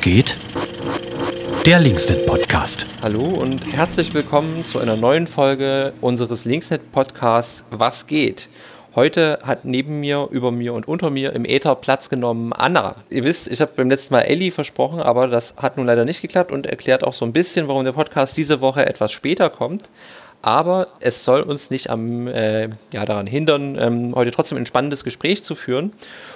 Geht? Der Linksnet Podcast. Hallo und herzlich willkommen zu einer neuen Folge unseres Linksnet Podcasts Was geht? Heute hat neben mir, über mir und unter mir im Äther Platz genommen Anna. Ihr wisst, ich habe beim letzten Mal Ellie versprochen, aber das hat nun leider nicht geklappt und erklärt auch so ein bisschen, warum der Podcast diese Woche etwas später kommt aber es soll uns nicht am, äh, ja, daran hindern, ähm, heute trotzdem ein spannendes Gespräch zu führen.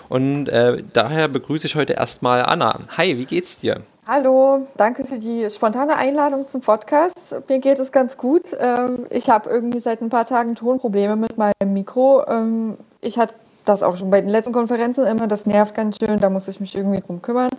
Und äh, daher begrüße ich heute erstmal Anna. Hi, wie geht's dir? Hallo, danke für die spontane Einladung zum Podcast. Mir geht es ganz gut. Ähm, ich habe irgendwie seit ein paar Tagen Tonprobleme mit meinem Mikro. Ähm, ich hatte das auch schon bei den letzten Konferenzen immer. Das nervt ganz schön. Da muss ich mich irgendwie drum kümmern.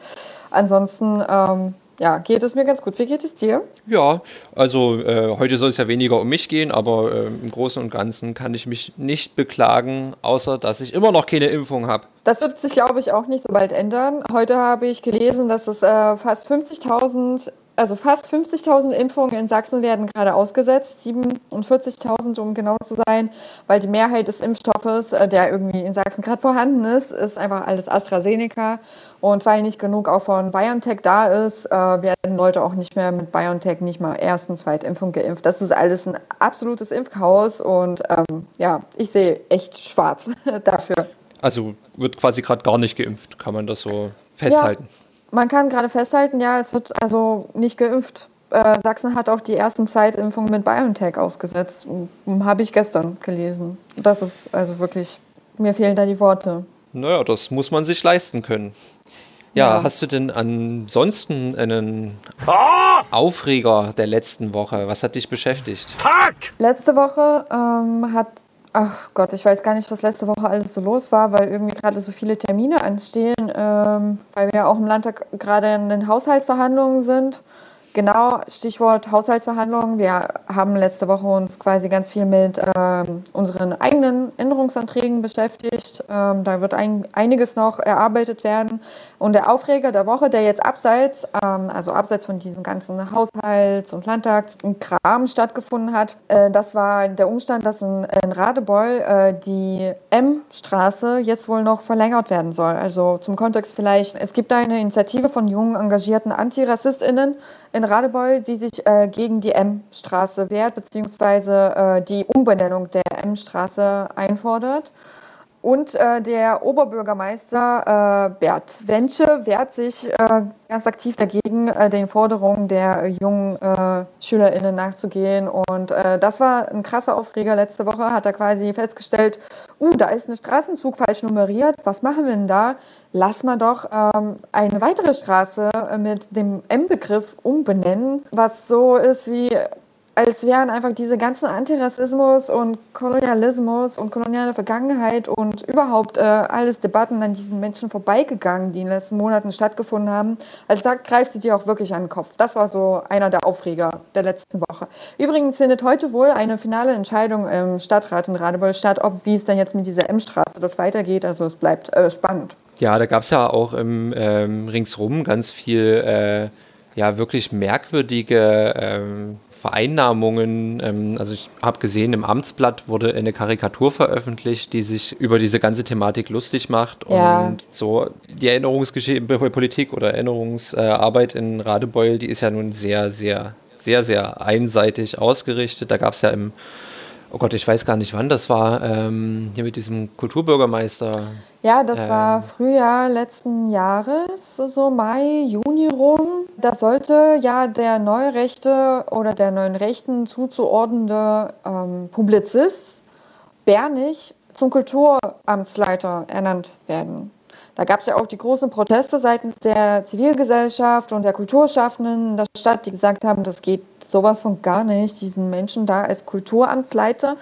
Ansonsten ähm, ja, geht es mir ganz gut. Wie geht es dir? Ja, also äh, heute soll es ja weniger um mich gehen, aber äh, im Großen und Ganzen kann ich mich nicht beklagen, außer dass ich immer noch keine Impfung habe. Das wird sich, glaube ich, auch nicht so bald ändern. Heute habe ich gelesen, dass es äh, fast 50.000 also fast 50.000 Impfungen in Sachsen werden gerade ausgesetzt, 47.000 um genau zu sein, weil die Mehrheit des Impfstoffes, äh, der irgendwie in Sachsen gerade vorhanden ist, ist einfach alles AstraZeneca. Und weil nicht genug auch von BioNTech da ist, äh, werden Leute auch nicht mehr mit BioNTech nicht mal ersten, zweite Impfung geimpft. Das ist alles ein absolutes Impfchaos und ähm, ja, ich sehe echt schwarz dafür. Also wird quasi gerade gar nicht geimpft, kann man das so festhalten? Ja. Man kann gerade festhalten, ja, es wird also nicht geimpft. Äh, Sachsen hat auch die ersten Zweitimpfungen mit BioNTech ausgesetzt. Habe ich gestern gelesen. Das ist also wirklich, mir fehlen da die Worte. Naja, das muss man sich leisten können. Ja, ja. hast du denn ansonsten einen Aufreger der letzten Woche? Was hat dich beschäftigt? Fuck! Letzte Woche ähm, hat Ach Gott, ich weiß gar nicht, was letzte Woche alles so los war, weil irgendwie gerade so viele Termine anstehen, ähm, weil wir auch im Landtag gerade in den Haushaltsverhandlungen sind. Genau, Stichwort Haushaltsverhandlungen. Wir haben letzte Woche uns quasi ganz viel mit ähm, unseren eigenen Änderungsanträgen beschäftigt. Ähm, da wird ein, einiges noch erarbeitet werden. Und der Aufreger der Woche, der jetzt abseits, ähm, also abseits von diesem ganzen Haushalts- und Landtagskram stattgefunden hat, äh, das war der Umstand, dass in, in Radebeul äh, die M-Straße jetzt wohl noch verlängert werden soll. Also zum Kontext vielleicht, es gibt eine Initiative von jungen, engagierten AntirassistInnen, in Radebeul, die sich äh, gegen die M-Straße wehrt, beziehungsweise äh, die Umbenennung der M-Straße einfordert. Und äh, der Oberbürgermeister äh, Bert Wensche wehrt sich äh, ganz aktiv dagegen, äh, den Forderungen der jungen SchülerInnen nachzugehen. Und das war ein krasser Aufreger letzte Woche. Hat er quasi festgestellt, uh, da ist ein Straßenzug falsch nummeriert. Was machen wir denn da? Lass mal doch ähm, eine weitere Straße mit dem M-Begriff umbenennen, was so ist wie als wären einfach diese ganzen Antirassismus und Kolonialismus und koloniale Vergangenheit und überhaupt äh, alles Debatten an diesen Menschen vorbeigegangen, die in den letzten Monaten stattgefunden haben. Also da greift sie dir auch wirklich an den Kopf. Das war so einer der Aufreger der letzten Woche. Übrigens findet heute wohl eine finale Entscheidung im Stadtrat in Radebeul statt, ob wie es dann jetzt mit dieser M-Straße dort weitergeht. Also es bleibt äh, spannend. Ja, da gab es ja auch im ähm, ringsrum ganz viel äh, ja wirklich merkwürdige ähm, Vereinnahmungen. Ähm, also ich habe gesehen, im Amtsblatt wurde eine Karikatur veröffentlicht, die sich über diese ganze Thematik lustig macht. Ja. Und so die Erinnerungspolitik oder Erinnerungsarbeit in Radebeul, die ist ja nun sehr, sehr, sehr, sehr einseitig ausgerichtet. Da gab es ja im oh Gott, ich weiß gar nicht, wann das war, ähm, hier mit diesem Kulturbürgermeister. Ja, das ähm, war Frühjahr letzten Jahres, so Mai, Juni rum. Da sollte ja der Neurechte oder der neuen Rechten zuzuordnende ähm, Publizist Bernig zum Kulturamtsleiter ernannt werden. Da gab es ja auch die großen Proteste seitens der Zivilgesellschaft und der Kulturschaffenden in der Stadt, die gesagt haben, das geht sowas von gar nicht, diesen Menschen da als Kulturamtsleiter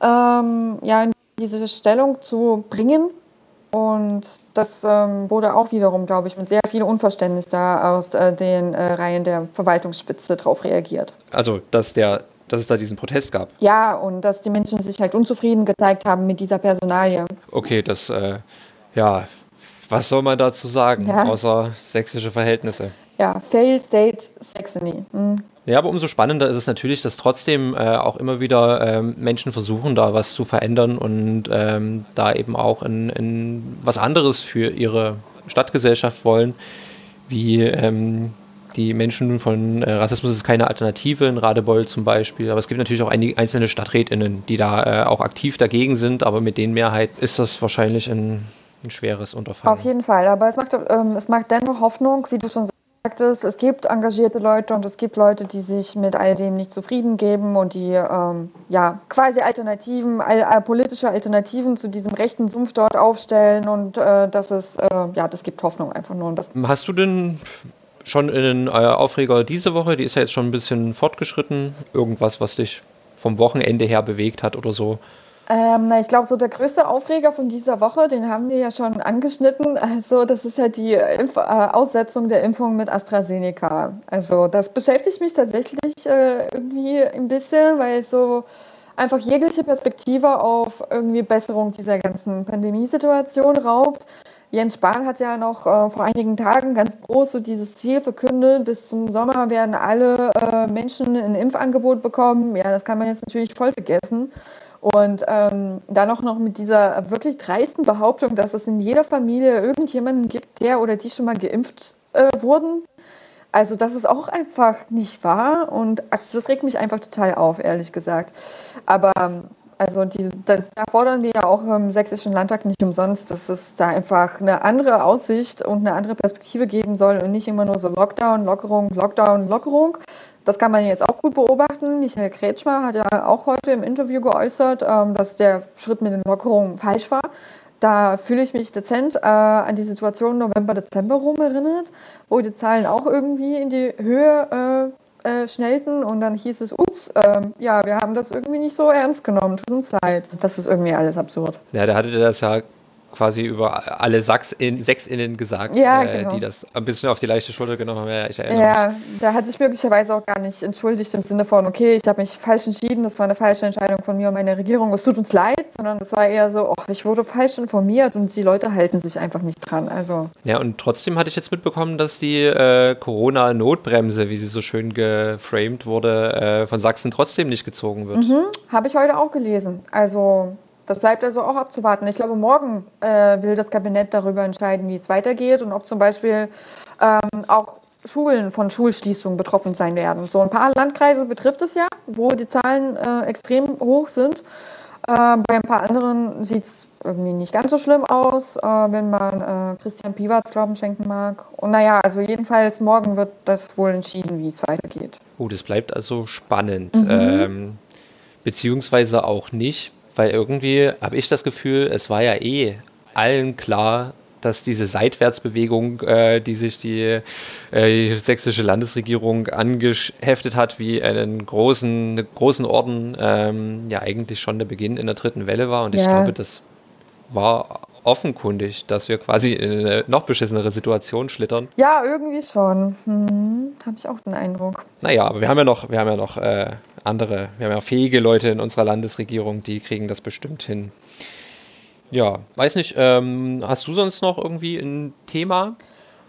ähm, ja, in diese Stellung zu bringen. Und das ähm, wurde auch wiederum, glaube ich, mit sehr viel Unverständnis da aus äh, den äh, Reihen der Verwaltungsspitze darauf reagiert. Also, dass der dass es da diesen Protest gab. Ja, und dass die Menschen sich halt unzufrieden gezeigt haben mit dieser Personalie. Okay, das, äh, ja, was soll man dazu sagen, ja. außer sächsische Verhältnisse? Ja, Failed State Saxony. Mhm. Ja, aber umso spannender ist es natürlich, dass trotzdem äh, auch immer wieder ähm, Menschen versuchen, da was zu verändern und ähm, da eben auch in, in was anderes für ihre Stadtgesellschaft wollen. wie ähm, die Menschen von äh, Rassismus ist keine Alternative in Radebeul zum Beispiel. Aber es gibt natürlich auch einige einzelne StadträtInnen, die da äh, auch aktiv dagegen sind, aber mit den Mehrheit ist das wahrscheinlich ein, ein schweres Unterfangen. Auf jeden Fall, aber es macht, ähm, es macht dennoch Hoffnung, wie du schon sagtest, es gibt engagierte Leute und es gibt Leute, die sich mit all dem nicht zufrieden geben und die ähm, ja quasi Alternativen, all, all, politische Alternativen zu diesem rechten Sumpf dort aufstellen und äh, das ist, äh, ja, das gibt Hoffnung einfach nur. Hast du denn schon einen äh, Aufreger diese Woche, die ist ja jetzt schon ein bisschen fortgeschritten, irgendwas, was dich vom Wochenende her bewegt hat oder so? Ähm, ich glaube, so der größte Aufreger von dieser Woche, den haben wir ja schon angeschnitten. Also, das ist halt die Impf äh, Aussetzung der Impfung mit AstraZeneca. Also, das beschäftigt mich tatsächlich äh, irgendwie ein bisschen, weil so einfach jegliche Perspektive auf irgendwie Besserung dieser ganzen Pandemiesituation raubt. Jens Spahn hat ja noch äh, vor einigen Tagen ganz groß so dieses Ziel verkündet, bis zum Sommer werden alle äh, Menschen ein Impfangebot bekommen. Ja, das kann man jetzt natürlich voll vergessen. Und ähm, dann auch noch mit dieser wirklich dreisten Behauptung, dass es in jeder Familie irgendjemanden gibt, der oder die schon mal geimpft äh, wurden. Also das ist auch einfach nicht wahr und das regt mich einfach total auf, ehrlich gesagt. Aber also diese, da fordern wir ja auch im Sächsischen Landtag nicht umsonst, dass es da einfach eine andere Aussicht und eine andere Perspektive geben soll und nicht immer nur so Lockdown, Lockerung, Lockdown, Lockerung, das kann man jetzt auch gut beobachten. Michael Kretschmer hat ja auch heute im Interview geäußert, ähm, dass der Schritt mit den Lockerungen falsch war. Da fühle ich mich dezent äh, an die Situation November, Dezember rum erinnert, wo die Zahlen auch irgendwie in die Höhe äh, äh, schnellten und dann hieß es, ups, ähm, ja, wir haben das irgendwie nicht so ernst genommen, tut uns leid. Das ist irgendwie alles absurd. Ja, da hatte das ja quasi über alle Sachs-in, SechsInnen gesagt, ja, äh, genau. die das ein bisschen auf die leichte Schulter genommen haben. Ja, ich erinnere ja, mich. da hat sich möglicherweise auch gar nicht entschuldigt im Sinne von, okay, ich habe mich falsch entschieden, das war eine falsche Entscheidung von mir und meiner Regierung, es tut uns leid, sondern es war eher so, oh, ich wurde falsch informiert und die Leute halten sich einfach nicht dran. Also. Ja, und trotzdem hatte ich jetzt mitbekommen, dass die äh, Corona-Notbremse, wie sie so schön geframed wurde, äh, von Sachsen trotzdem nicht gezogen wird. Mhm, habe ich heute auch gelesen. Also das bleibt also auch abzuwarten. Ich glaube, morgen äh, will das Kabinett darüber entscheiden, wie es weitergeht und ob zum Beispiel ähm, auch Schulen von Schulschließungen betroffen sein werden. So ein paar Landkreise betrifft es ja, wo die Zahlen äh, extrem hoch sind. Äh, bei ein paar anderen sieht es irgendwie nicht ganz so schlimm aus, äh, wenn man äh, Christian Piwatz Glauben schenken mag. Und naja, also jedenfalls morgen wird das wohl entschieden, wie es weitergeht. Oh, das bleibt also spannend. Mhm. Ähm, beziehungsweise auch nicht, weil irgendwie habe ich das Gefühl, es war ja eh allen klar, dass diese Seitwärtsbewegung, äh, die sich die äh, sächsische Landesregierung angeheftet hat, wie einen großen, großen Orden, ähm, ja eigentlich schon der Beginn in der dritten Welle war. Und ja. ich glaube, das war offenkundig, dass wir quasi in eine noch beschissenere Situation schlittern. Ja, irgendwie schon. Hm, Habe ich auch den Eindruck. Naja, aber wir haben ja noch, wir haben ja noch äh, andere, wir haben ja fähige Leute in unserer Landesregierung, die kriegen das bestimmt hin. Ja, weiß nicht, ähm, hast du sonst noch irgendwie ein Thema?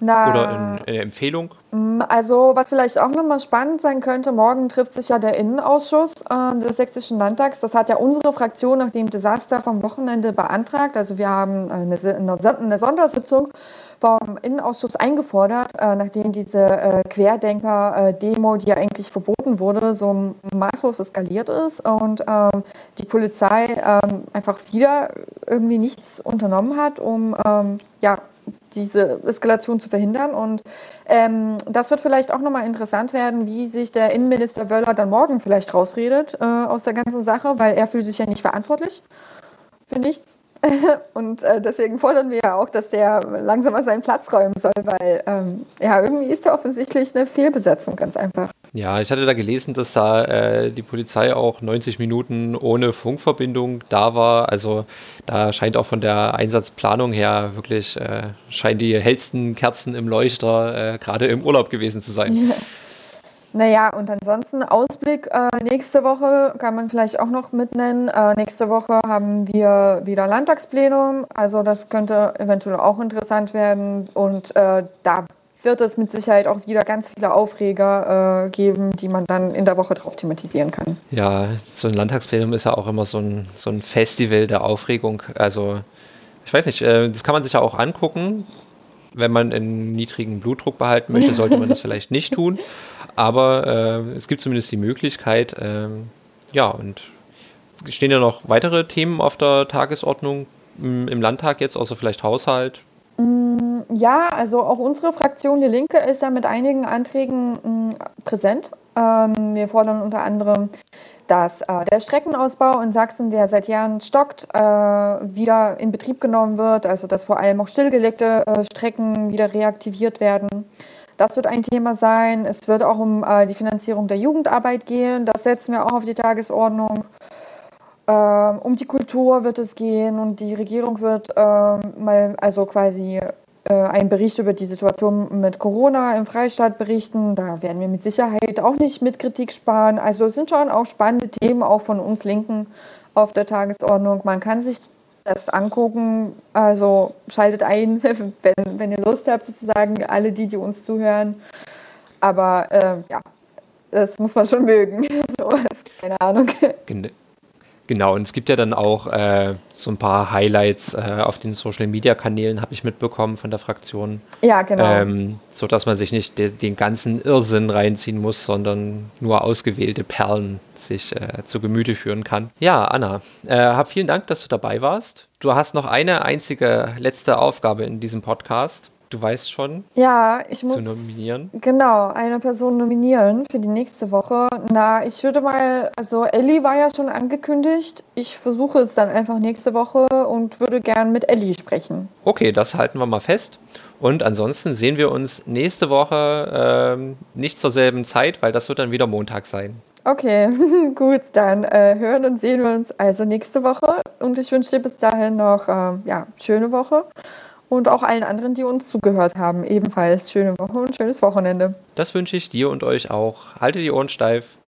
Na, Oder in, eine Empfehlung? Mm, also, was vielleicht auch nochmal spannend sein könnte, morgen trifft sich ja der Innenausschuss äh, des Sächsischen Landtags. Das hat ja unsere Fraktion nach dem Desaster vom Wochenende beantragt. Also, wir haben eine, eine Sondersitzung vom Innenausschuss eingefordert, äh, nachdem diese äh, Querdenker-Demo, die ja eigentlich verboten wurde, so maßlos eskaliert ist und ähm, die Polizei ähm, einfach wieder irgendwie nichts unternommen hat, um ähm, ja, diese Eskalation zu verhindern. Und ähm, das wird vielleicht auch nochmal interessant werden, wie sich der Innenminister Wöller dann morgen vielleicht rausredet äh, aus der ganzen Sache, weil er fühlt sich ja nicht verantwortlich für nichts. Und äh, deswegen fordern wir ja auch, dass der langsam mal seinen Platz räumen soll, weil ähm, ja, irgendwie ist da offensichtlich eine Fehlbesetzung, ganz einfach. Ja, ich hatte da gelesen, dass da äh, die Polizei auch 90 Minuten ohne Funkverbindung da war. Also da scheint auch von der Einsatzplanung her wirklich, äh, scheinen die hellsten Kerzen im Leuchter äh, gerade im Urlaub gewesen zu sein. Ja. Naja, und ansonsten Ausblick äh, nächste Woche kann man vielleicht auch noch mitnennen. Äh, nächste Woche haben wir wieder Landtagsplenum, also das könnte eventuell auch interessant werden. Und äh, da wird es mit Sicherheit auch wieder ganz viele Aufreger äh, geben, die man dann in der Woche drauf thematisieren kann. Ja, so ein Landtagsplenum ist ja auch immer so ein, so ein Festival der Aufregung. Also ich weiß nicht, äh, das kann man sich ja auch angucken wenn man einen niedrigen Blutdruck behalten möchte, sollte man das vielleicht nicht tun. Aber äh, es gibt zumindest die Möglichkeit. Ähm, ja, und stehen ja noch weitere Themen auf der Tagesordnung im, Landtag jetzt, außer vielleicht Haushalt? Mm, ja, also auch unsere Fraktion Die Linke ist ja mit einigen Anträgen mh, präsent. Ähm, wir fordern unter anderem, dass äh, der Streckenausbau in Sachsen, der seit Jahren stockt, äh, wieder in Betrieb genommen wird, also dass vor allem auch stillgelegte äh, Strecken wieder reaktiviert werden. Das wird ein Thema sein. Es wird auch um äh, die Finanzierung der Jugendarbeit gehen. Das setzen wir auch auf die Tagesordnung. Ähm, um die Kultur wird es gehen und die Regierung wird ähm, mal, also quasi einen Bericht über die Situation mit Corona im Freistaat berichten. Da werden wir mit Sicherheit auch nicht mit Kritik sparen. Also es sind schon auch spannende Themen, auch von uns Linken auf der Tagesordnung. Man kann sich das angucken. Also schaltet ein, wenn, wenn ihr Lust habt, sozusagen, alle die, die uns zuhören. Aber äh, ja, das muss man schon mögen. so, keine Ahnung. Genau, und es gibt ja dann auch äh, so ein paar Highlights äh, auf den Social Media Kanälen, habe ich mitbekommen von der Fraktion. Ja, genau. Ähm, so dass man sich nicht de den ganzen Irrsinn reinziehen muss, sondern nur ausgewählte Perlen sich äh, zu Gemüte führen kann. Ja, Anna, äh, hab vielen Dank, dass du dabei warst. Du hast noch eine einzige letzte Aufgabe in diesem Podcast. Du weißt schon. Ja, ich muss. Zu nominieren. Genau, eine Person nominieren für die nächste Woche. Na, ich würde mal, also Ellie war ja schon angekündigt. Ich versuche es dann einfach nächste Woche und würde gern mit Ellie sprechen. Okay, das halten wir mal fest. Und ansonsten sehen wir uns nächste Woche ähm, nicht zur selben Zeit, weil das wird dann wieder Montag sein. Okay, gut, dann äh, hören und sehen wir uns also nächste Woche. Und ich wünsche dir bis dahin noch äh, ja, schöne Woche und auch allen anderen, die uns zugehört haben, ebenfalls schöne Woche und schönes Wochenende. Das wünsche ich dir und euch auch. Haltet die Ohren steif.